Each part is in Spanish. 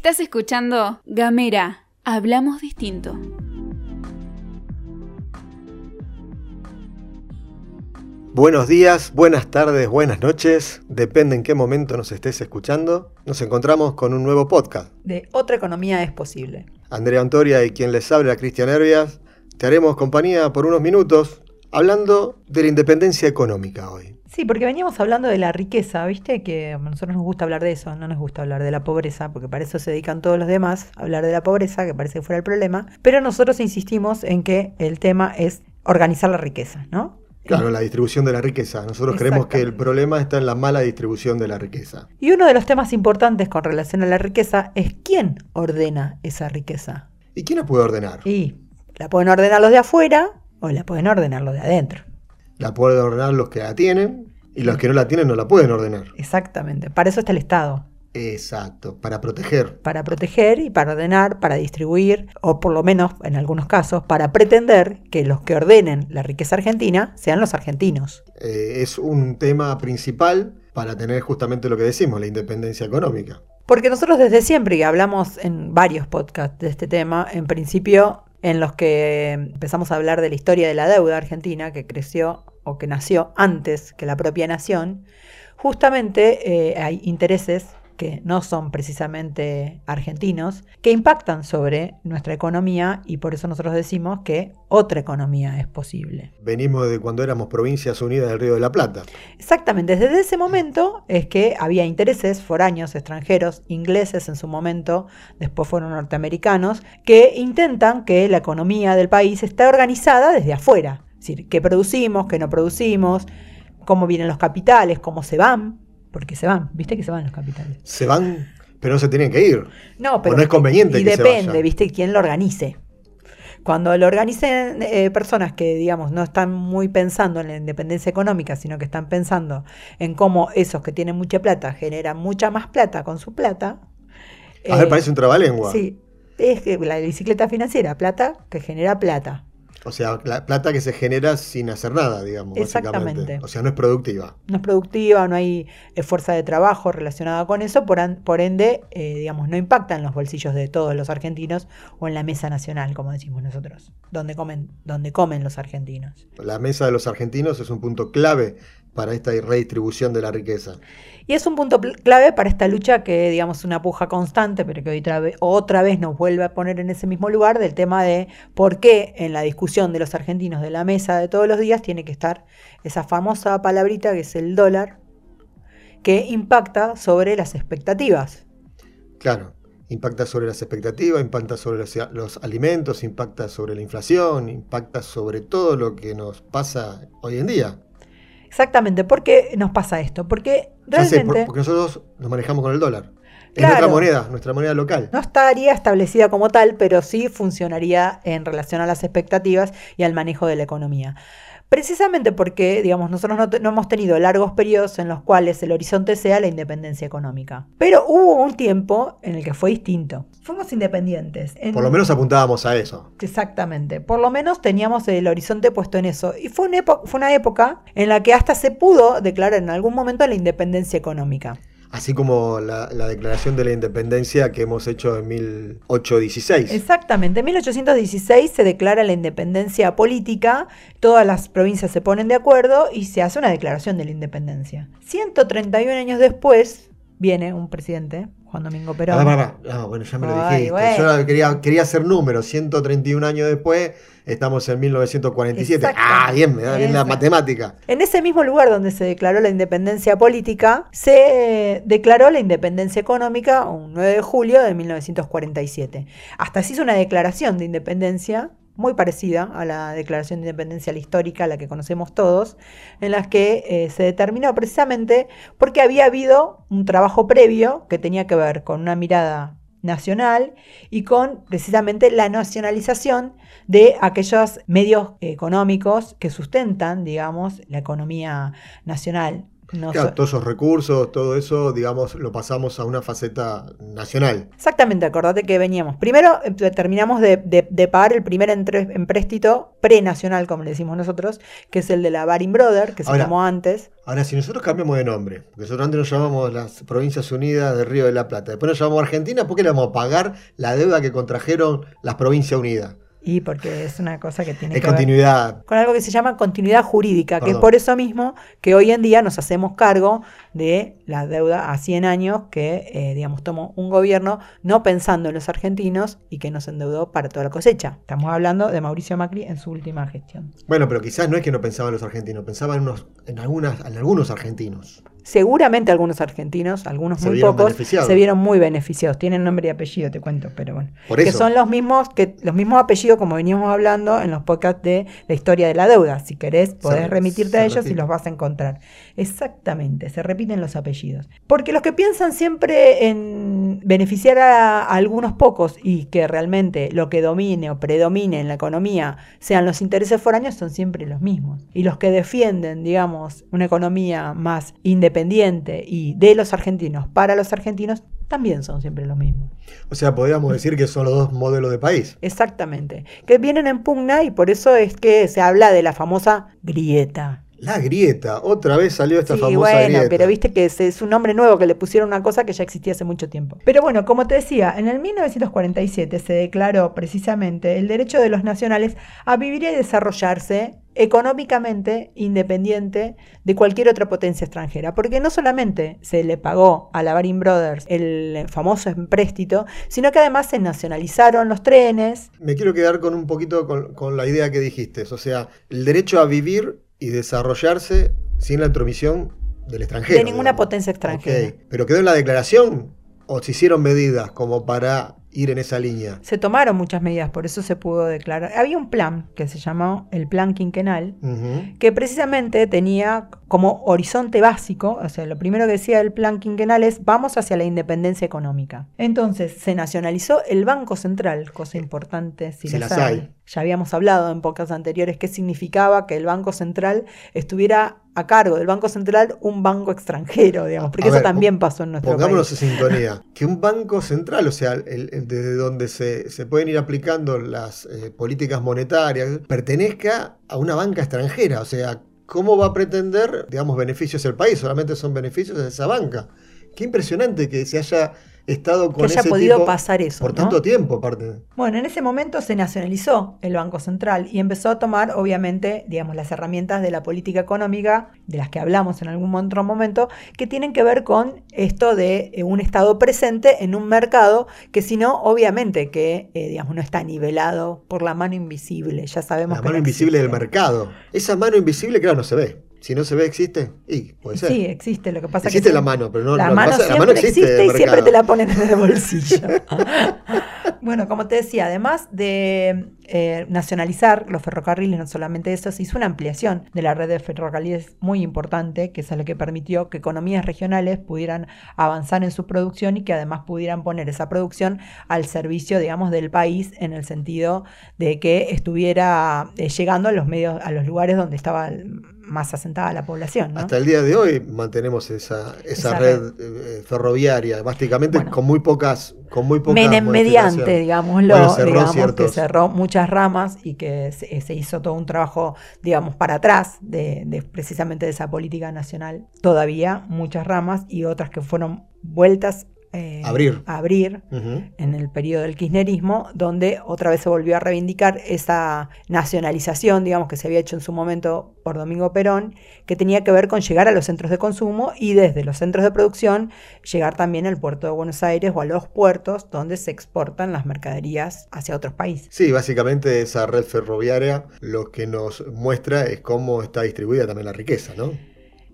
Estás escuchando Gamera, hablamos distinto. Buenos días, buenas tardes, buenas noches, depende en qué momento nos estés escuchando. Nos encontramos con un nuevo podcast. De Otra Economía es Posible. Andrea Antoria y quien les habla, Cristian Herbias, te haremos compañía por unos minutos hablando de la independencia económica hoy. Sí, porque veníamos hablando de la riqueza, ¿viste? Que a nosotros nos gusta hablar de eso, no nos gusta hablar de la pobreza, porque para eso se dedican todos los demás, a hablar de la pobreza, que parece que fuera el problema. Pero nosotros insistimos en que el tema es organizar la riqueza, ¿no? Claro, la distribución de la riqueza. Nosotros creemos que el problema está en la mala distribución de la riqueza. Y uno de los temas importantes con relación a la riqueza es quién ordena esa riqueza. ¿Y quién la puede ordenar? Y la pueden ordenar los de afuera o la pueden ordenar los de adentro. La pueden ordenar los que la tienen y los que no la tienen no la pueden ordenar. Exactamente. Para eso está el Estado. Exacto, para proteger. Para proteger y para ordenar, para distribuir, o por lo menos en algunos casos, para pretender que los que ordenen la riqueza argentina sean los argentinos. Eh, es un tema principal para tener justamente lo que decimos, la independencia económica. Porque nosotros desde siempre, y hablamos en varios podcasts de este tema, en principio en los que empezamos a hablar de la historia de la deuda argentina, que creció o que nació antes que la propia nación, justamente eh, hay intereses que no son precisamente argentinos, que impactan sobre nuestra economía y por eso nosotros decimos que otra economía es posible. Venimos de cuando éramos provincias unidas del Río de la Plata. Exactamente, desde ese momento es que había intereses foráneos, extranjeros, ingleses en su momento, después fueron norteamericanos, que intentan que la economía del país esté organizada desde afuera. Es decir, qué producimos, qué no producimos, cómo vienen los capitales, cómo se van, porque se van, ¿viste que se van los capitales? Se van, pero no se tienen que ir. No, pero no es conveniente y que depende, se vayan. ¿viste? Quién lo organice. Cuando lo organicen eh, personas que, digamos, no están muy pensando en la independencia económica, sino que están pensando en cómo esos que tienen mucha plata generan mucha más plata con su plata. A ver, eh, parece un trabalengua. Sí, es que la bicicleta financiera, plata que genera plata. O sea, la plata que se genera sin hacer nada, digamos. Exactamente. básicamente. O sea, no es productiva. no es productiva, no hay eh, fuerza de trabajo relacionada con eso, por, an- por ende, eh, digamos, no impacta en los bolsillos de todos los argentinos o en la mesa nacional, como decimos nosotros, donde comen, donde comen los argentinos. La mesa de los argentinos es un punto clave para esta redistribución de la riqueza. Y es un punto clave para esta lucha que, digamos, es una puja constante, pero que hoy otra vez, otra vez nos vuelve a poner en ese mismo lugar del tema de por qué en la discusión de los argentinos de la mesa de todos los días tiene que estar esa famosa palabrita que es el dólar, que impacta sobre las expectativas. Claro, impacta sobre las expectativas, impacta sobre los, los alimentos, impacta sobre la inflación, impacta sobre todo lo que nos pasa hoy en día. Exactamente, ¿por qué nos pasa esto? Porque Ya sé, realmente por- porque nosotros nos manejamos con el dólar. Es Claro. nuestra moneda, nuestra moneda local. no estaría establecida como tal, pero sí funcionaría en relación a las expectativas y al manejo de la economía. Precisamente porque, digamos, nosotros no, hemos tenido largos periodos en los cuales el horizonte sea la independencia económica. Pero hubo un tiempo en el que fue distinto. Fuimos independientes. En- Por lo menos apuntábamos a eso. Exactamente. Por lo menos teníamos el horizonte puesto en eso. Y fue, una fue una época en la que hasta se pudo declarar en algún momento la independencia económica. Así como la, la declaración de la independencia que hemos hecho en 1816. Exactamente. En 1816 se declara la independencia política, todas las provincias se ponen de acuerdo y se hace una declaración de la independencia. 131 años después viene un presidente, Juan Domingo Perón. Ah. No, bueno, ya me lo Ay, dijiste. bueno. Yo quería, quería hacer números. 131 años después, estamos en 1947. Ah, bien, me da bien la matemática. En ese mismo lugar donde se declaró la independencia política, se declaró la independencia económica un 9 de julio de 1947. Hasta se hizo una declaración de independencia muy parecida a la declaración de independencia histórica, la que conocemos todos, en las que eh, se determinó precisamente porque había habido un trabajo previo que tenía que ver con una mirada nacional y con precisamente la nacionalización de aquellos medios económicos que sustentan, digamos, la economía nacional. No Claro, so- todos esos recursos, todo eso, digamos, lo pasamos a una faceta nacional. Exactamente, acordate que veníamos. Primero eh, terminamos de, de- de pagar el primer entre- empréstito prenacional, como le decimos nosotros, que es el de la Baring Brother, que se Ahora- tomó antes. Ahora, si nosotros cambiamos de nombre, porque nosotros antes nos llamamos las Provincias Unidas de Río de la Plata, después nos llamamos Argentina, ¿por qué le vamos a pagar la deuda que contrajeron las Provincias Unidas? Y porque es una cosa que tiene Es que ver continuidad. con algo que se llama continuidad jurídica, que es por eso mismo que hoy en día nos hacemos cargo de la deuda a 100 años que, eh, digamos, tomó un gobierno no pensando en los argentinos y que nos endeudó para toda la cosecha. Estamos hablando de Mauricio Macri en su última gestión. Bueno, pero quizás no es que no pensaban los argentinos, pensaban en, unos, en, algunas, en algunos argentinos. Seguramente algunos argentinos, algunos Se muy pocos, se vieron muy beneficiados. Tienen nombre y apellido, te cuento, pero bueno. Por Que son los mismos, que, los mismos apellidos como veníamos hablando en los podcasts de la historia de la deuda. Si querés, podés Se- remitirte se a ellos y los vas a encontrar. Exactamente, se repiten los apellidos. Porque los que piensan siempre en beneficiar a, a algunos pocos y que realmente lo que domine o predomine en la economía sean los intereses foráneos son siempre los mismos. Y los que defienden, digamos, una economía más independiente y de los argentinos para los argentinos también son siempre los mismos. O sea, podríamos decir que son los dos modelos de país. Exactamente. Que vienen en pugna y por eso es que se habla de la famosa grieta. La grieta, otra vez salió esta sí, famosa bueno, grieta. pero viste que es, es un nombre nuevo que le pusieron una cosa que ya existía hace mucho tiempo. Pero bueno, como te decía, en el 1947 se declaró precisamente el derecho de los nacionales a vivir y desarrollarse económicamente independiente de cualquier otra potencia extranjera, porque no solamente se le pagó a la Baring Brothers el famoso empréstito, sino que además se nacionalizaron los trenes, Me quiero quedar con un poquito con, con la idea que dijiste, o sea, el derecho a vivir y desarrollarse sin la intromisión del extranjero. de ninguna digamos. potencia extranjera. Ok, Pero quedó en la declaración o se hicieron medidas como para ir en esa línea. Se tomaron muchas medidas, por eso se pudo declarar. Había un plan que se llamó el Plan Quinquenal, que precisamente tenía como horizonte básico, o sea, lo primero que decía el plan quinquenal es vamos hacia la independencia económica. Entonces se nacionalizó el Banco Central, cosa importante si, Si las las hay. hay. Ya habíamos hablado en pocas anteriores qué significaba que el Banco Central estuviera a cargo del Banco Central un banco extranjero, digamos, porque A eso ver, también pasó en nuestro Pongámonos país. en sintonía. Que un banco central, o sea, el- el- desde donde se, se pueden ir aplicando las eh, políticas monetarias, pertenezca a una banca extranjera. O sea, ¿cómo va a pretender, digamos, beneficios el país? Solamente son beneficios de esa banca. Qué impresionante que se haya estado Que con haya ese podido tipo pasar eso. por ¿no? tanto tiempo, aparte. Bueno, en ese momento se nacionalizó el Banco Central y empezó a tomar, obviamente, digamos, las herramientas de la política económica, de las que hablamos en algún otro momento, que tienen que ver con esto de eh, un Estado presente en un mercado que si no, obviamente, que, eh, digamos, no está nivelado por la mano invisible. Ya sabemos La que mano no invisible del mercado. Esa mano invisible, claro, no se ve. Si no se ve, existe. Y puede ser. Sí, existe. Lo que pasa existe que la mano, pero no la mano pasa- la siempre mano existe existe y siempre te la ponen en el bolsillo. bueno, como te decía, además de eh, nacionalizar los ferrocarriles, no solamente eso, se hizo una ampliación de la red de ferrocarriles muy importante, que es lo que permitió que economías regionales pudieran avanzar en su producción y que además pudieran poner esa producción al servicio, digamos, del país en el sentido de que estuviera eh, llegando a los medios, a los lugares donde estaba el- más asentada la población. ¿no? Hasta el día de hoy mantenemos esa, esa, Esa red, red. eh, ferroviaria, básicamente Bueno. con muy pocas, con muy pocas mediante, digámoslo, Bueno, digamos, que cerró muchas ramas y que se, se hizo todo un trabajo, digamos, para atrás de, de precisamente de esa política nacional. Todavía muchas ramas y otras que fueron vueltas eh, Abrir. abrir en el periodo del kirchnerismo, donde otra vez se volvió a reivindicar esa nacionalización, digamos, que se había hecho en su momento por Domingo Perón, que tenía que ver con llegar a los centros de consumo y desde los centros de producción llegar también al puerto de Buenos Aires o a los puertos donde se exportan las mercaderías hacia otros países. Sí, básicamente esa red ferroviaria lo que nos muestra es cómo está distribuida también la riqueza, ¿no?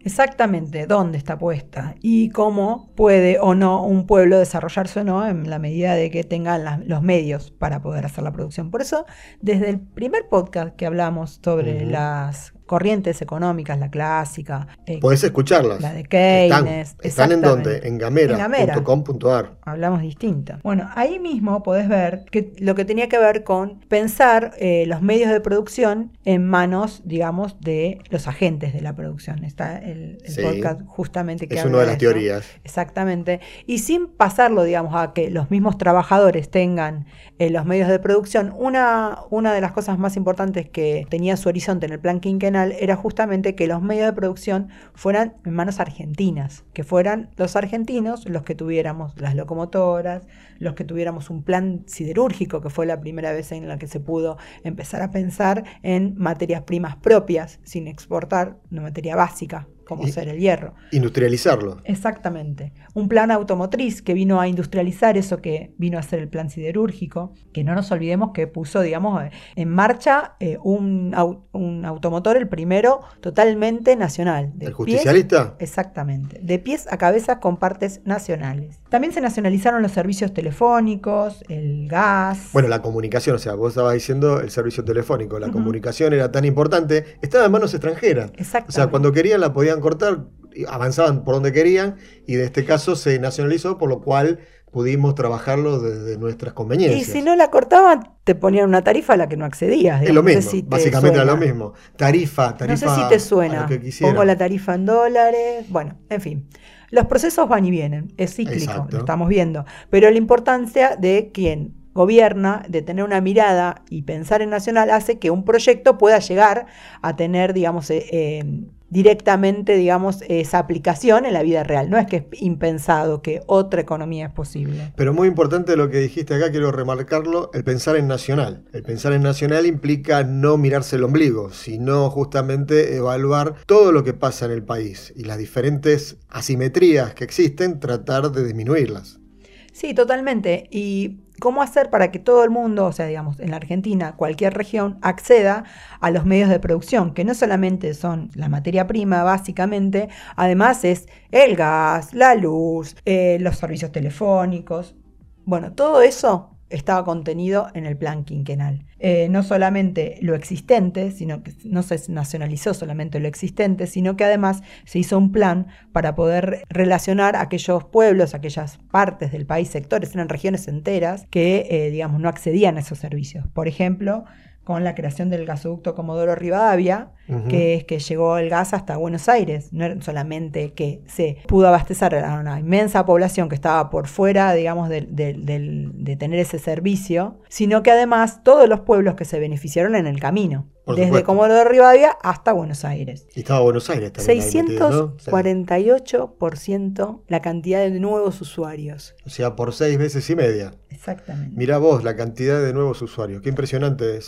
Exactamente dónde está puesta y cómo puede o no un pueblo desarrollarse o no en la medida de que tenga la- los medios para poder hacer la producción. Por eso, desde el primer podcast que hablamos sobre las corrientes económicas, la clásica. eh, Podés escucharlas. La de Keynes. ¿Están, en dónde? En gamera.com.ar. Hablamos distinto. Bueno, ahí mismo podés ver que lo que tenía que ver con pensar eh, los medios de producción en manos, digamos, de los agentes de la producción. Está el, podcast justamente que Es una de las teorías. Exactamente. Y sin pasarlo, digamos, a que los mismos trabajadores tengan eh, los medios de producción, una, una de las cosas más importantes que tenía su horizonte en el plan quinquenal era justamente que los medios de producción fueran en manos argentinas, que fueran los argentinos los que tuviéramos las locomotoras, los que tuviéramos un plan siderúrgico, que fue la primera vez en la que se pudo empezar a pensar en materias primas propias, sin exportar una materia básica como ser el hierro. Industrializarlo. Exactamente. Un plan automotriz que vino a industrializar eso que vino a ser el plan siderúrgico, que no nos olvidemos que puso, digamos, en marcha eh, un, automotor, el primero, totalmente nacional. ¿El justicialista? exactamente. De pies a cabeza con partes nacionales. También se nacionalizaron los servicios telefónicos, el gas. Bueno, la comunicación, o sea, vos estabas diciendo el servicio telefónico, la comunicación era tan importante, estaba en manos extranjeras. Exacto. O sea, cuando querían la podían cortar, avanzaban por donde querían y de este caso se nacionalizó, por lo cual pudimos trabajarlo desde nuestras conveniencias. Y si no la cortaban, te ponían una tarifa a la que no accedías. Es lo mismo, básicamente era lo mismo. Tarifa, tarifa. No sé si te suena. Pongo la tarifa en dólares. Bueno, en fin. Los procesos van y vienen, es cíclico, lo estamos viendo. Pero la importancia de quien gobierna, de tener una mirada y pensar en nacional, hace que un proyecto pueda llegar a tener, digamos, eh, eh, directamente, digamos, esa aplicación en la vida real. No es que es impensado que otra economía es posible. Pero muy importante lo que dijiste acá, quiero remarcarlo, el pensar en nacional. El pensar en nacional implica no mirarse el ombligo, sino justamente evaluar todo lo que pasa en el país y las diferentes asimetrías que existen, tratar de disminuirlas. Sí, totalmente. Y cómo hacer para que todo el mundo, o sea, digamos, en la Argentina, cualquier región, acceda a los medios de producción, que no solamente son la materia prima, básicamente, además es el gas, la luz, eh, los servicios telefónicos. Bueno, todo eso estaba contenido en el plan quinquenal. Eh, no solamente lo existente, sino que no se nacionalizó solamente lo existente, sino que además se hizo un plan para poder relacionar aquellos pueblos, aquellas partes del país, sectores, eran regiones enteras que, eh, digamos, no accedían a esos servicios. Por ejemplo, con la creación del gasoducto Comodoro Rivadavia, que es que llegó el gas hasta Buenos Aires. No era solamente que se pudo abastecer a una inmensa población que estaba por fuera, digamos, de, de tener ese servicio, sino que además todos los pueblos que se beneficiaron en el camino desde Comodoro de Rivadavia hasta Buenos Aires. Y estaba Buenos Aires también. 648% la cantidad de nuevos usuarios. O sea, por seis veces y media. Exactamente. Mira vos la cantidad de nuevos usuarios. Qué impresionante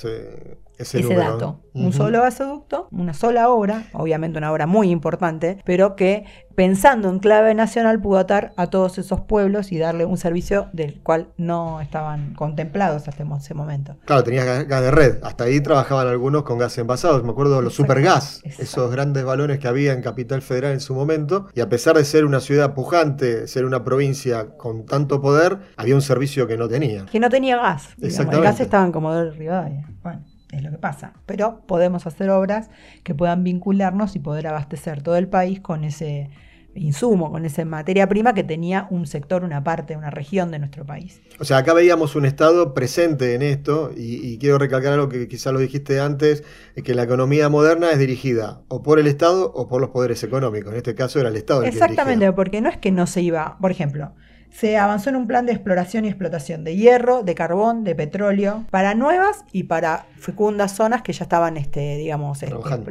ese, ese, dato. Un solo gasoducto, una sola obra, obviamente una obra muy importante, pero que pensando en clave nacional pudo atar a todos esos pueblos y darle un servicio del cual no estaban contemplados hasta ese momento. Claro, tenías gas de red. Hasta ahí trabajaban algunos con gas envasado. Me acuerdo de los supergas, esos grandes balones que había en Capital Federal en su momento. Y a pesar de ser una ciudad pujante, ser una provincia con tanto poder, había un servicio que no tenía. Que no tenía gas. Exactamente. El gas estaba en Comodoro Rivadavia. Bueno es lo que pasa. Pero podemos hacer obras que puedan vincularnos y poder abastecer todo el país con ese insumo, con esa materia prima que tenía un sector, una parte, una región de nuestro país. O sea, acá veíamos un Estado presente en esto y, quiero recalcar algo que quizás lo dijiste antes, es que la economía moderna es dirigida o por el Estado o por los poderes económicos. En este caso era el Estado. El Exactamente, porque no es que no se iba, por ejemplo, se avanzó en un plan de exploración y explotación de hierro, de carbón, de petróleo, para nuevas y para fecundas zonas que ya estaban, este, digamos,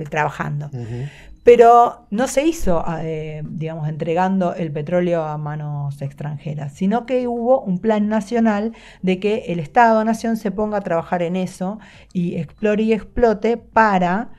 trabajando. Este, pero no se hizo, eh, digamos, entregando el petróleo a manos extranjeras, sino que hubo un plan nacional de que el Estado-Nación se ponga a trabajar en eso y explore y explote para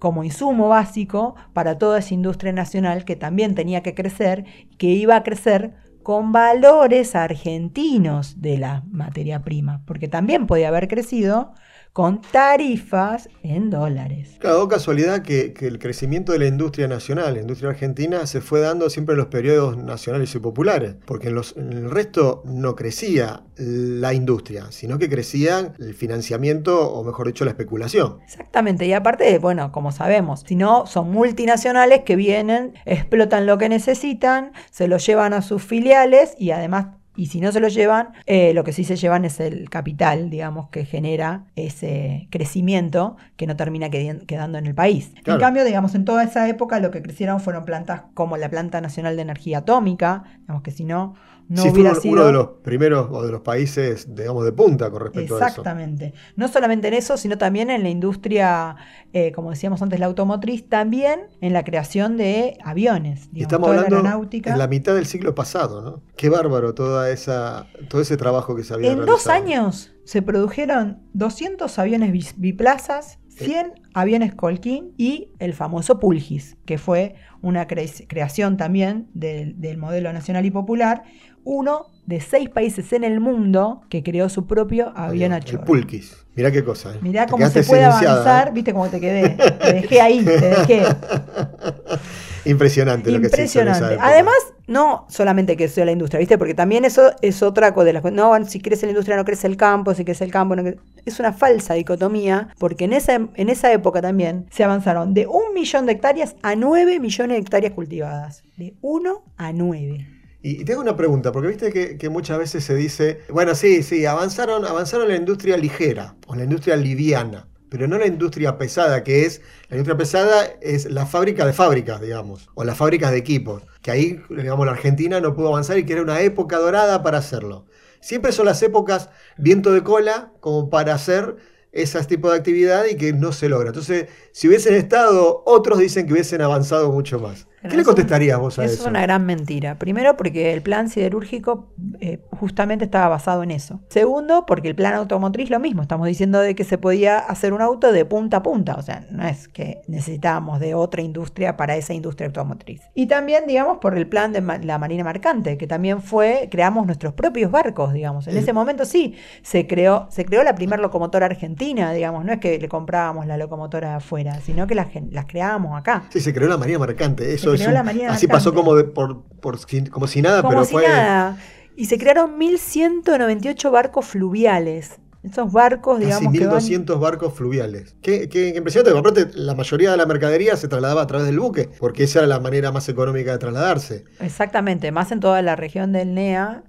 como insumo básico para toda esa industria nacional que también tenía que crecer, que iba a crecer con valores argentinos de la materia prima, porque también podía haber crecido con tarifas en dólares. Claro, casualidad que, que, el crecimiento de la industria nacional, la industria argentina, se fue dando siempre en los periodos nacionales y populares, porque en, los, en el resto no crecía la industria, sino que crecía el financiamiento, o mejor dicho, la especulación. Exactamente, y aparte, bueno, como sabemos, si no, son multinacionales que vienen, explotan lo que necesitan, se lo llevan a sus filiales y además y si no se lo llevan, eh, lo que sí se llevan es el capital, digamos, que genera ese crecimiento que no termina quedando en el país. En cambio, digamos, en toda esa época lo que crecieron fueron plantas como la Planta Nacional de Energía Atómica, digamos que si no, no sí, hubiera sido... uno de los primeros o de los países, digamos, de punta con respecto a eso. Exactamente. No solamente en eso, sino también en la industria, eh, como decíamos antes, la automotriz, también en la creación de aviones. Digamos, Estamos hablando la en la mitad del siglo pasado, ¿no? Qué bárbaro toda esa, todo ese trabajo que se había En dos años se produjeron 200 aviones biplazas, 100 aviones Colquín y el famoso Pulgis, que fue una creación también del, del modelo nacional y popular, uno de seis países en el mundo que creó su propio avión a chorro. El Pulquis. Mirá qué cosa. ¿eh? Mirá cómo se puede avanzar. ¿eh? ¿Viste cómo te quedé? Te dejé ahí, te dejé. Impresionante lo que se hizo en esa Además, no solamente que sea la industria, ¿viste? Porque también eso es otra cosa de las No, si crece la industria no crece el campo, si crece el campo no crece... Es una falsa dicotomía, porque en esa, en esa época también se avanzaron de un millón de hectáreas a nueve millones de hectáreas cultivadas. De uno a nueve. Y, tengo una pregunta, porque viste que, muchas veces se dice, bueno, sí, sí, avanzaron, avanzaron la industria ligera o la industria liviana, pero no la industria pesada, que es, la industria pesada es la fábrica de fábricas, digamos, o las fábricas de equipos, que ahí, digamos, la Argentina no pudo avanzar y que era una época dorada para hacerlo. Siempre son las épocas viento de cola como para hacer ese tipo de actividad y que no se logra. Entonces, si hubiesen estado, otros dicen que hubiesen avanzado mucho más. ¿Qué le contestarías vos a eso? Es una gran mentira. Primero, porque el plan siderúrgico eh, justamente estaba basado en eso. Segundo, porque el plan automotriz lo mismo. Estamos diciendo de que se podía hacer un auto de punta a punta. O sea, no es que necesitábamos de otra industria para esa industria automotriz. Y también, digamos, por el plan de la Marina Mercante, que también fue, creamos nuestros propios barcos, digamos. En ese momento sí, se creó, se creó la primera locomotora argentina, digamos. No es que le comprábamos la locomotora afuera, sino que las, las creábamos acá. Sí, se creó la Marina Mercante. Eso así pasó como, por, como si nada, como pero si Nada. Y se crearon 1.198 barcos fluviales. Esos barcos, digamos. Casi 1.200 barcos fluviales. Qué, qué, impresionante. Aparte, la mayoría de la mercadería se trasladaba a través del buque, porque esa era la manera más económica de trasladarse. Exactamente, más en toda la región del NEA,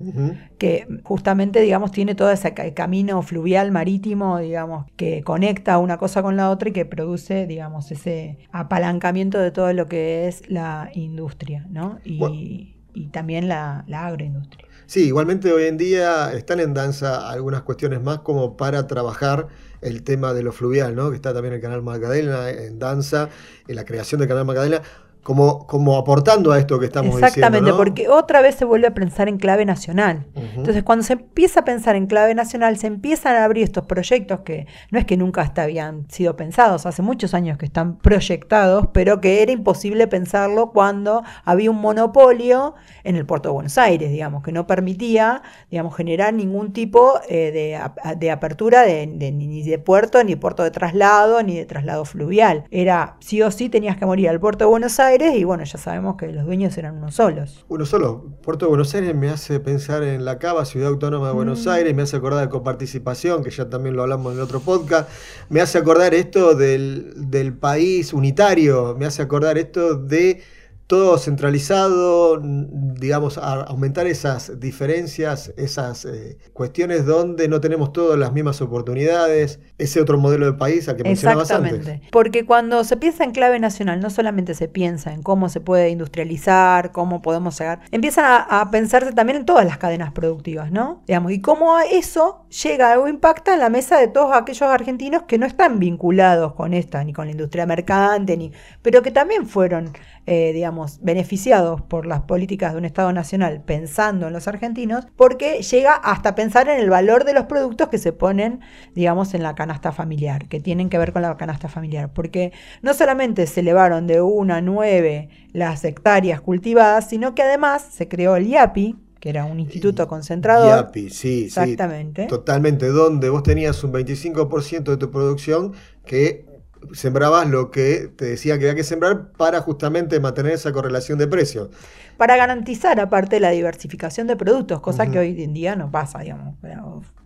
que justamente, digamos, tiene todo ese camino fluvial marítimo, digamos, que conecta una cosa con la otra y que produce, digamos, ese apalancamiento de todo lo que es la industria, ¿no? Y, también la agroindustria. Sí, igualmente hoy en día están en danza algunas cuestiones más como para trabajar el tema de lo fluvial, ¿no? Que está también el canal Magdalena en danza, en la creación del canal Magdalena como, como aportando a esto que estamos diciendo. Exactamente, porque otra vez se vuelve a pensar en clave nacional. Entonces, cuando se empieza a pensar en clave nacional, se empiezan a abrir estos proyectos que no es que nunca hasta habían sido pensados, hace muchos años que están proyectados, pero que era imposible pensarlo cuando había un monopolio en el puerto de Buenos Aires, digamos, que no permitía, digamos, generar ningún tipo eh, de, de, apertura de, ni de puerto, ni puerto de traslado, ni de traslado fluvial. Era sí o sí tenías que morir al puerto de Buenos Aires y bueno, ya sabemos que los dueños eran unos solos. Uno solo. Puerto de Buenos Aires me hace pensar en la Cava, Ciudad Autónoma de Buenos mm. Aires, me hace acordar de coparticipación, que ya también lo hablamos en el otro podcast, me hace acordar esto del, del país unitario, me hace acordar esto de todo centralizado, digamos, a aumentar esas diferencias, esas eh, cuestiones donde no tenemos todas las mismas oportunidades, ese otro modelo de país al que mencionabas Exactamente. Porque cuando se piensa en clave nacional, no solamente se piensa en cómo se puede industrializar, cómo podemos llegar, empiezan a, a pensarse también en todas las cadenas productivas, ¿no? Digamos, y cómo eso llega o impacta en la mesa de todos aquellos argentinos que no están vinculados con esta, ni con la industria mercante, ni, pero que también fueron eh, digamos, beneficiados por las políticas de un Estado nacional pensando en los argentinos, porque llega hasta pensar en el valor de los productos que se ponen, digamos, en la canasta familiar, que tienen que ver con la canasta familiar, porque no solamente se elevaron de 1 a 9 las hectáreas cultivadas, sino que además se creó el IAPI, que era un instituto concentrador. IAPI, sí, Exactamente. sí. Totalmente, donde vos tenías un 25% de tu producción que sembrabas lo que te decía que había que sembrar para justamente mantener esa correlación de precios. Para garantizar aparte la diversificación de productos, cosa que hoy en día no pasa, digamos.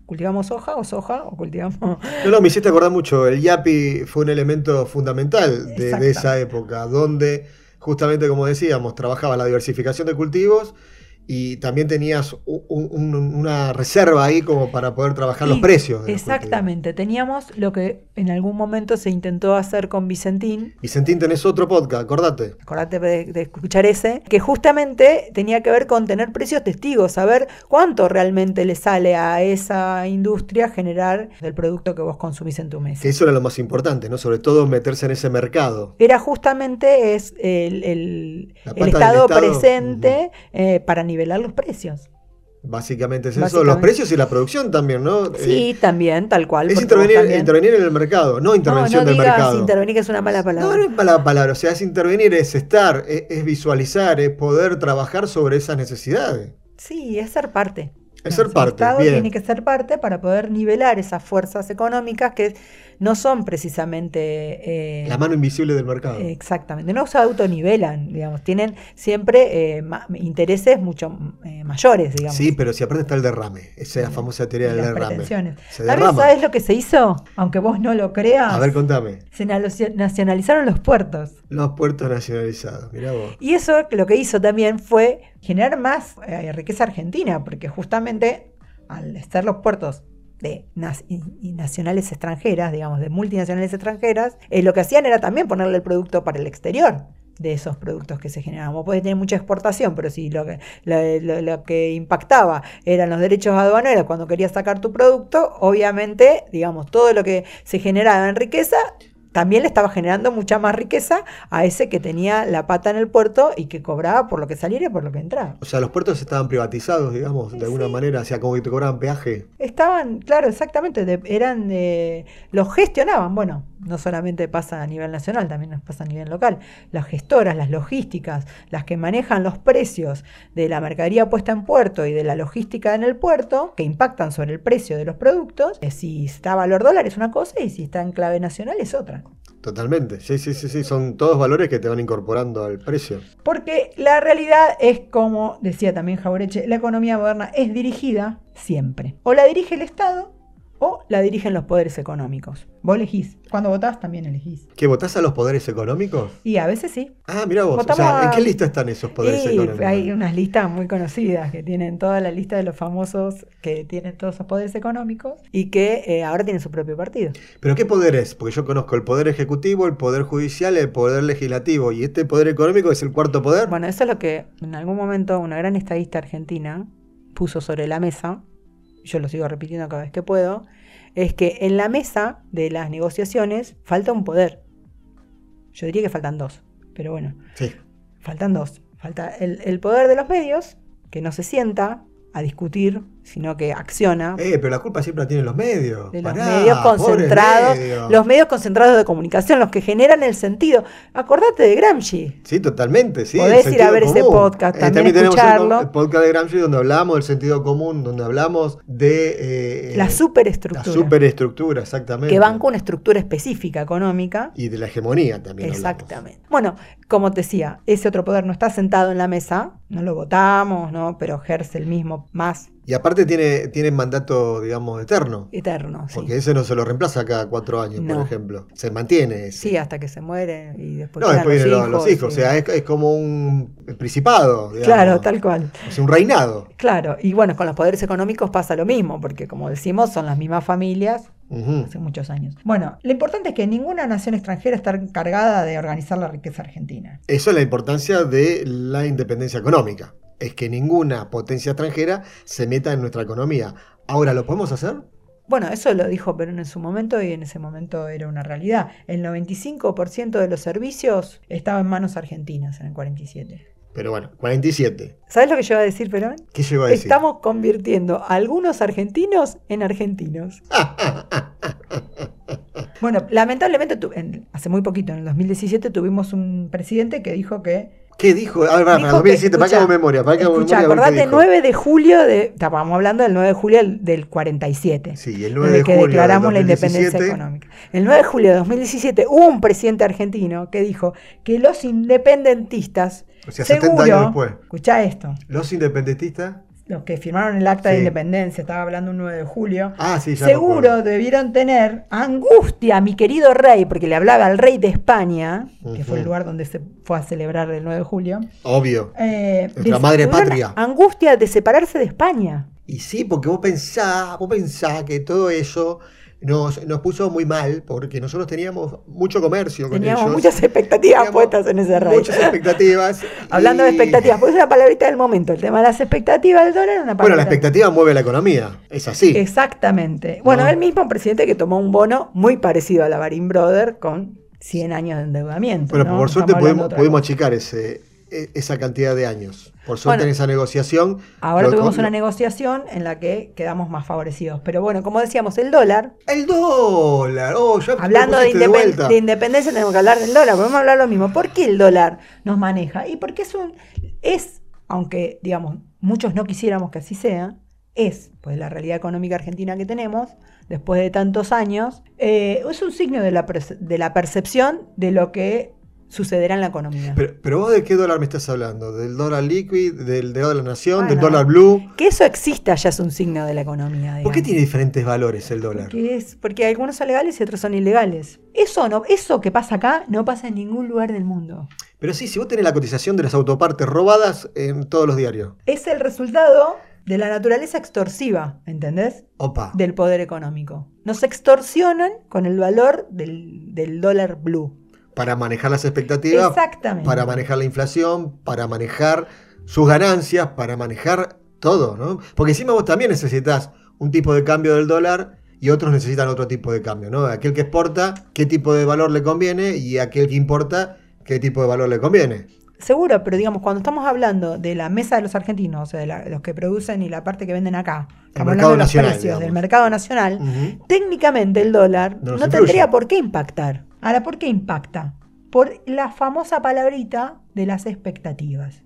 Cultivamos soja o soja o cultivamos... No, no, me hiciste acordar mucho. El YAPI fue un elemento fundamental de, esa época, donde justamente como decíamos, trabajaba la diversificación de cultivos y también tenías u- un- un- una reserva ahí como para poder trabajar los precios. los. Exactamente, teníamos lo que en algún momento se intentó hacer con Vicentín, Vicentín, tenés otro podcast, acordate. acordate de, de escuchar ese, que justamente tenía que ver con tener precios testigos, saber cuánto realmente le sale a esa industria generar del producto que vos consumís en tu mesa. Que eso era lo más importante, ¿no? Sobre todo meterse en ese mercado. Era justamente es el, el- estado, Estado, presente eh, para nivelar los precios. Básicamente es eso. Los precios y la producción también, ¿no? Eh, Sí, también, tal cual. es intervenir, intervenir en el mercado, no intervención no, no del digas mercado. intervenir, que es una mala palabra. No, no es mala palabra, o sea, es intervenir, es estar, es, es visualizar, es poder trabajar sobre esas necesidades. Sí, es ser parte. Es ser El parte, Estado bien. tiene que ser parte para poder nivelar esas fuerzas económicas que no son precisamente... eh, La mano invisible del mercado. Exactamente, no se autonivelan, digamos, tienen siempre eh, intereses mucho eh, mayores, digamos. Sí, pero si aparte está el derrame, esa es la famosa teoría del derrame. Se ¿También derrama. sabes lo que se hizo? Aunque vos no lo creas, A ver, contame. se nacionalizaron los puertos. Los puertos nacionalizados, mirá vos. Y eso lo que hizo también fue generar más riqueza argentina, porque justamente al estar los puertos de y- nacionales extranjeras, digamos, de multinacionales extranjeras, eh, lo que hacían era también ponerle el producto para el exterior de esos productos que se generaban. Vos tener mucha exportación, pero si lo- lo que impactaba eran los derechos aduaneros cuando querías sacar tu producto, obviamente, digamos, todo lo que se generaba en riqueza también le estaba generando mucha más riqueza a ese que tenía la pata en el puerto y que cobraba por lo que saliera y por lo que entraba. O sea, los puertos estaban privatizados, digamos, de alguna manera, o sea, como que te cobraban peaje. Estaban, claro, exactamente, de- eran, eh, los gestionaban, bueno, no solamente pasa a nivel nacional, también nos pasa a nivel local. Las gestoras, las logísticas, las que manejan los precios de la mercadería puesta en puerto y de la logística en el puerto, que impactan sobre el precio de los productos, eh, si está a valor dólar es una cosa y si está en clave nacional es otra. Totalmente. Sí, sí, sí, sí. Son todos valores que te van incorporando al precio. Porque la realidad es como decía también Jaureche, la economía moderna es dirigida siempre. O la dirige el Estado la dirigen los poderes económicos. Vos elegís. Cuando votás también elegís. ¿Que votás a los poderes económicos? Y a veces sí. Ah, mira vos. O sea, ¿en qué lista están esos poderes Y económicos? hay unas listas muy conocidas que tienen toda la lista de los famosos que tienen todos esos poderes económicos y que eh, ahora tienen su propio partido. ¿Pero qué poder es? Porque yo conozco el poder ejecutivo, el poder judicial, el poder legislativo. ¿Y este poder económico es el cuarto poder? Bueno, eso es lo que en algún momento una gran estadista argentina puso sobre la mesa, yo lo sigo repitiendo cada vez que puedo, es que en la mesa de las negociaciones falta un poder. Yo diría que faltan dos, pero bueno, Sí. faltan dos. Falta el, el poder de los medios, que no se sienta a discutir, sino que acciona. Eh, pero la culpa siempre la tienen los medios. de los Pará, medios concentrados, medios. los medios concentrados de comunicación, los que generan el sentido. Acordate de Gramsci. Sí, totalmente, sí. Podés ir a ver ese podcast, también tenemos el, escucharlo. el podcast de Gramsci donde hablamos del sentido común, donde hablamos de... eh, la La superestructura. superestructura, exactamente. que banca una estructura específica económica. Y de la hegemonía también. hablamos. Exactamente. Bueno, como te decía, ese otro poder no está sentado en la mesa, no lo votamos, ¿no? Pero ejerce el mismo más Y aparte tiene, tiene mandato, digamos, eterno. eterno. Sí. Porque ese no se lo reemplaza cada cuatro años, No. por ejemplo. Se mantiene ese. Sí, hasta que se muere y después. no, después vienen los, los hijos. O sea, es, es como un principado. digamos. Claro, tal cual. Es un reinado. Claro, y bueno, con los poderes económicos pasa lo mismo, porque como decimos, son las mismas familias hace muchos años. Bueno, lo importante es que ninguna nación extranjera está encargada de organizar la riqueza argentina. Eso es la importancia de la independencia económica. Es que ninguna potencia extranjera se meta en nuestra economía. Ahora, ¿lo podemos hacer? Bueno, eso lo dijo Perón en su momento y en ese momento era una realidad. El 95% de los servicios estaba en manos argentinas en el 47. Pero bueno, 47. ¿Sabes lo que yo iba a decir, Perón? ¿Qué llegó a decir? Estamos convirtiendo a algunos argentinos en argentinos. Bueno, lamentablemente hace muy poquito, en el 2017, tuvimos un presidente que dijo que ¿Qué dijo? A ver, para, Dijo 2017, que- para que hago memoria, para que hago memoria. acordate, dijo. 9 de julio de. Estábamos hablando del 9 de julio del, del 47. Sí, el 9 desde de que julio declaramos del la independencia 2017. económica. El 9 de julio de 2017 hubo un presidente argentino que dijo que los independentistas, O sea, 70 años después. escucha esto, Los independentistas. Los que firmaron el acta de independencia, estaba hablando un 9 de julio, Ah, sí, seguro debieron tener angustia, mi querido rey, porque le hablaba al rey de España, que fue el lugar donde se fue a celebrar el 9 de julio. Obvio. eh, Nuestra de- madre patria. Angustia de separarse de España. Y sí, porque vos pensás, vos pensás que todo eso nos, nos puso muy mal, porque nosotros teníamos mucho comercio con Teníamos ellos. muchas expectativas Teníamos puestas en ese rey. Muchas expectativas. Hablando de expectativas, porque es una palabrita del momento. El tema de las expectativas del dólar es una palabra. Bueno, la expectativa mueve la economía. Es así. Exactamente. Bueno, No. el mismo presidente que tomó un bono muy parecido a la Barin Brother con 100 años de endeudamiento. Bueno, ¿no? por suerte pudimos, pudimos achicar ese, e- esa cantidad de años. Por suerte Bueno, en esa negociación. Ahora tuvimos una negociación en la que quedamos más favorecidos. Pero bueno, como decíamos, el dólar, El dólar. Oh, ya hablando de, independencia, tenemos que hablar del dólar. Podemos hablar lo mismo. ¿Por qué el dólar nos maneja? Y porque es un. Es, aunque, digamos, muchos no quisiéramos que así sea, es, pues la realidad económica argentina que tenemos, después de tantos años, eh, es un signo de la, de la percepción de lo que sucederá en la economía. Pero, pero vos de qué dólar me estás hablando? ¿Del dólar liquid? ¿Del de dólar nación? ¿Del dólar blue? que eso exista ya es un signo de la economía. ¿Por qué digamos. tiene diferentes valores el dólar? Porque, es, porque algunos son legales y otros son ilegales. Eso, no, eso que pasa acá no pasa en ningún lugar del mundo. Pero sí, si vos tenés la cotización de las autopartes robadas en todos los diarios. Es el resultado de la naturaleza extorsiva, ¿entendés? Opa. Del poder económico. Nos extorsionan con el valor del, del dólar blue. Para manejar las expectativas. Exactamente. Para manejar la inflación, para manejar sus ganancias, para manejar todo, ¿no? Porque encima vos también necesitas un tipo de cambio del dólar y otros necesitan otro tipo de cambio, ¿no? Aquel que exporta, qué tipo de valor le conviene y aquel que importa, qué tipo de valor le conviene. Seguro, pero digamos, cuando estamos hablando de la mesa de los argentinos, o sea, de la- los que producen y la parte que venden acá, estamos mercado hablando de los nacional, precios digamos. del mercado nacional, técnicamente el dólar No tendría por qué impactar. Ahora, ¿por qué impacta? Por la famosa palabrita de las expectativas.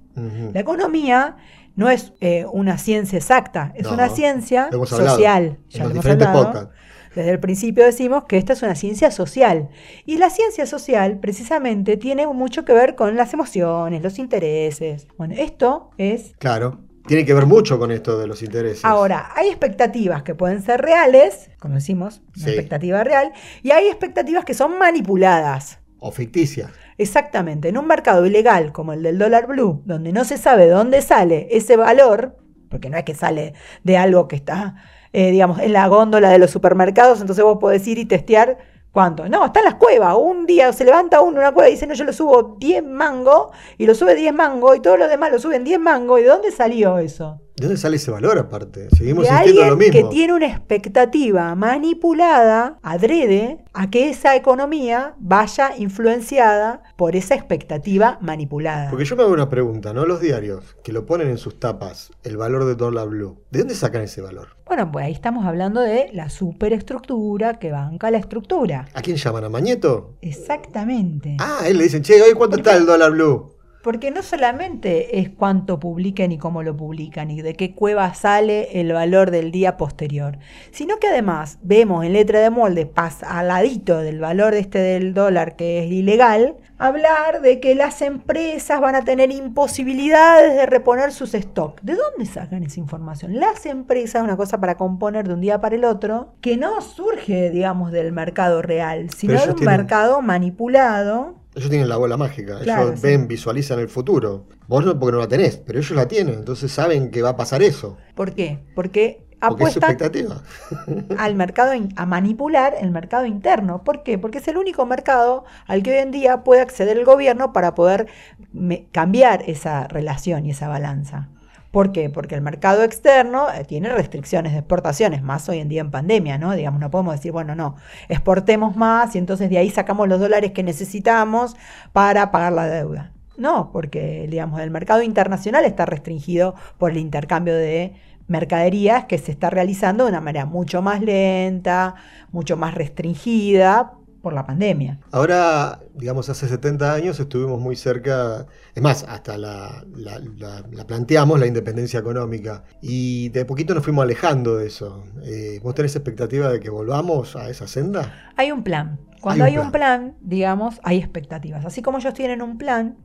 La economía no es eh, una ciencia exacta, es No, una ciencia social. Ya lo hemos hablado. Desde el principio decimos que esta es una ciencia social. Y la ciencia social precisamente tiene mucho que ver con las emociones, los intereses. Bueno, esto es Claro. Tiene que ver mucho con esto de los intereses. Ahora, hay expectativas que pueden ser reales, como decimos, una Sí. expectativa real, y hay expectativas que son manipuladas. O ficticias. Exactamente, en un mercado ilegal como el del dólar blue, donde no se sabe de dónde sale ese valor, porque no es que sale de algo que está, eh, digamos, en la góndola de los supermercados, entonces vos podés ir y testear cuánto. No, está las cuevas. Un día se levanta uno en una cueva y dice, no, yo lo subo 10 mango, y lo sube 10 mango, y todos los demás lo suben 10 mango. ¿Y de dónde salió eso? ¿De dónde sale ese valor aparte? Seguimos de insistiendo en lo alguien mismo. que tiene una expectativa manipulada, adrede, a que esa economía vaya influenciada por esa expectativa manipulada. Porque yo me hago una pregunta, ¿no? Los diarios que lo ponen en sus tapas, el valor de dólar blue, ¿de dónde sacan ese valor? Bueno, pues ahí estamos hablando de la superestructura que banca la estructura. ¿A quién llaman? ¿A Mañeto? Exactamente. Ah, él le dicen, che, hoy cuánto está el dólar blue. Porque no solamente es cuánto publican y cómo lo publican y de qué cueva sale el valor del día posterior, sino que además vemos en letra de molde, pas al ladito del valor de este del dólar que es ilegal, hablar de que las empresas van a tener imposibilidades de reponer sus stocks. ¿De dónde sacan esa información? Las empresas, una cosa para componer de un día para el otro, que no surge, digamos, del mercado real, sino de un tienen- mercado manipulado Ellos tienen la bola mágica, Claro, ellos sí. ven, visualizan el futuro. Vos no porque no la tenés, pero ellos la tienen, entonces saben que va a pasar eso. ¿Por qué? Porque apuestan al mercado, a manipular el mercado interno. ¿Por qué? Porque es el único mercado al que hoy en día puede acceder el gobierno para poder cambiar esa relación y esa balanza. ¿Por qué? Porque el mercado externo eh, tiene restricciones de exportaciones, más hoy en día en pandemia, ¿no? Digamos, no podemos decir, bueno, no, exportemos más y entonces de ahí sacamos los dólares que necesitamos para pagar la deuda. No, porque, digamos, el mercado internacional está restringido por el intercambio de mercaderías que se está realizando de una manera mucho más lenta, mucho más restringida, por la pandemia. Ahora, digamos, hace 70 años estuvimos muy cerca, es más, hasta la, la- la- la planteamos, la independencia económica, y de poquito nos fuimos alejando de eso. Eh, ¿Vos tenés expectativa de que volvamos a esa senda? Hay un plan. Cuando Hay un, plan. digamos, hay expectativas. Así como ellos tienen un plan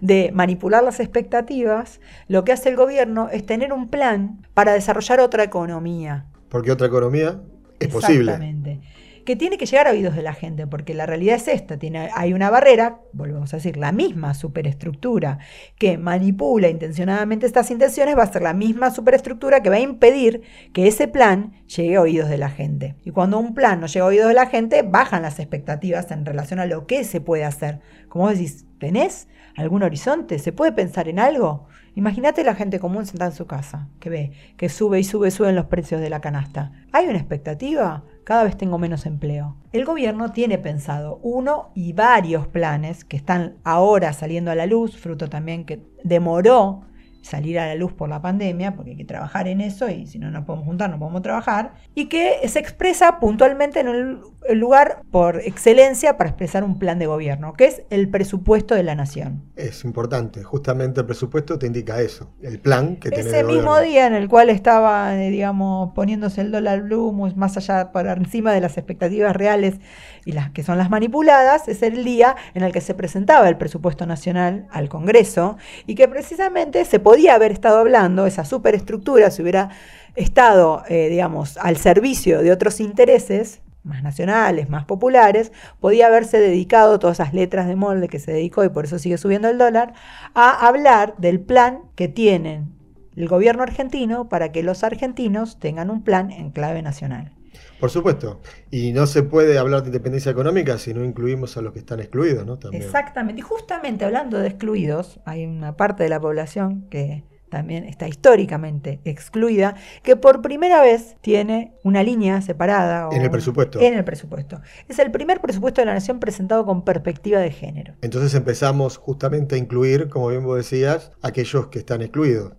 de manipular las expectativas, lo que hace el gobierno es tener un plan para desarrollar otra economía. Porque otra economía es posible. Exactamente. Que tiene que llegar a oídos de la gente, porque la realidad es esta, tiene, hay una barrera, volvemos a decir, la misma superestructura que manipula intencionadamente estas intenciones va a ser la misma superestructura que va a impedir que ese plan llegue a oídos de la gente. Y cuando un plan no llega a oídos de la gente, bajan las expectativas en relación a lo que se puede hacer. Como vos decís, ¿tenés algún horizonte? ¿Se puede pensar en algo? Imagínate la gente común sentada en su casa, que ve que sube y sube, suben los precios de la canasta. ¿Hay una expectativa? Cada vez tengo menos empleo. El gobierno tiene pensado uno y varios planes que están ahora saliendo a la luz, fruto también que demoró salir a la luz por la pandemia, porque hay que trabajar en eso y si no nos podemos juntar no podemos trabajar, y que se expresa puntualmente en el, lugar por excelencia para expresar un plan de gobierno, que es el presupuesto de la nación. Es importante, justamente el presupuesto te indica eso, el plan que tenés Ese mismo gobierno. día en el cual estaba, eh, digamos, poniéndose el dólar blue más allá, por encima de las expectativas reales y las que son las manipuladas, es el día en el que se presentaba el presupuesto nacional al Congreso y que precisamente se podía haber estado hablando, esa superestructura se hubiera estado, eh, digamos, al servicio de otros intereses más nacionales, más populares, podía haberse dedicado todas esas letras de molde que se dedicó y por eso sigue subiendo el dólar, a hablar del plan que tienen el gobierno argentino para que los argentinos tengan un plan en clave nacional. Por supuesto, y no se puede hablar de independencia económica si no incluimos a los que están excluidos, ¿no? También. Exactamente. Y justamente hablando de excluidos, hay una parte de la población que también está históricamente excluida, que por primera vez tiene una línea separada. o En el presupuesto. En el presupuesto. Es el primer presupuesto de la nación presentado con perspectiva de género. Entonces empezamos justamente a incluir, como bien vos decías, aquellos que están excluidos.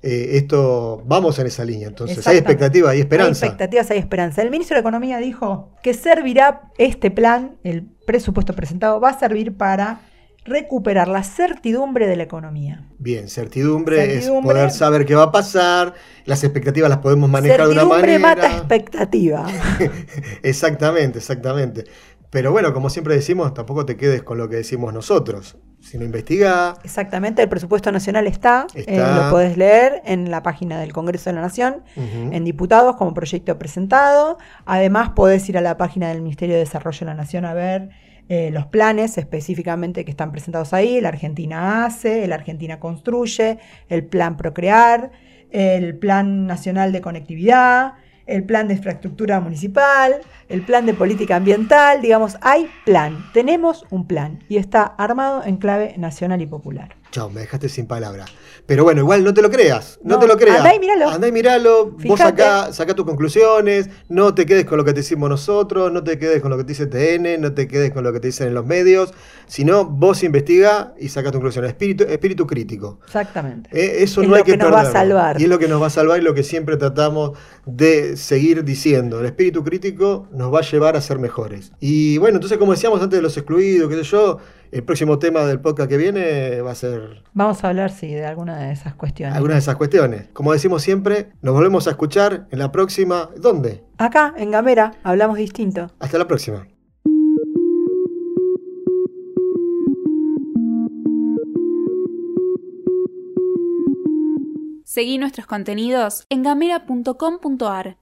Eh, esto, vamos en esa línea, entonces hay Exactamente. expectativa, hay esperanza. Hay expectativas, hay esperanza. El ministro de Economía dijo que servirá este plan, el presupuesto presentado, va a servir para recuperar la certidumbre de la economía. Bien, certidumbre, es Certidumbre. poder saber qué va a pasar, las expectativas las podemos manejar de una certidumbre manera. mata expectativa. exactamente, exactamente. Pero bueno, como siempre decimos, tampoco te quedes con lo que decimos nosotros, sino investiga. Exactamente, el presupuesto nacional está, eh, Está. lo podés leer en la página del Congreso de la Nación, en diputados como proyecto presentado. Además, podés ir a la página del Ministerio de Desarrollo de la Nación a ver eh, los planes específicamente que están presentados ahí. La Argentina hace, el Argentina construye, el plan Procrear, el Plan Nacional de Conectividad, el Plan de Infraestructura Municipal, el Plan de Política Ambiental. Digamos, hay plan, tenemos un plan y está armado en clave nacional y popular. Chao, me dejaste sin palabra. Pero bueno, igual no te lo creas, no, No, te lo creas. andá y míralo. Andá y míralo, vos sacá, sacá tus conclusiones, no te quedes con lo que te decimos nosotros, no te quedes con lo que te dice TN, no te quedes con lo que te dicen en los medios, sino vos investiga y saca tu conclusión. Espíritu, espíritu crítico. Exactamente. Eh, Eso Es no hay que, que nos va a salvar. Y es lo que nos va a salvar y lo que siempre tratamos de seguir diciendo. El espíritu crítico nos va a llevar a ser mejores. Y bueno, entonces como decíamos antes de los excluidos, qué sé yo, el próximo tema del podcast que viene va a ser Vamos a hablar, sí, de alguna de esas cuestiones. algunas de esas cuestiones. Como decimos siempre, nos volvemos a escuchar en la próxima. ¿Dónde? Acá, en Gamera, hablamos distinto. Hasta la próxima. Seguí nuestros contenidos en gamera.com.ar.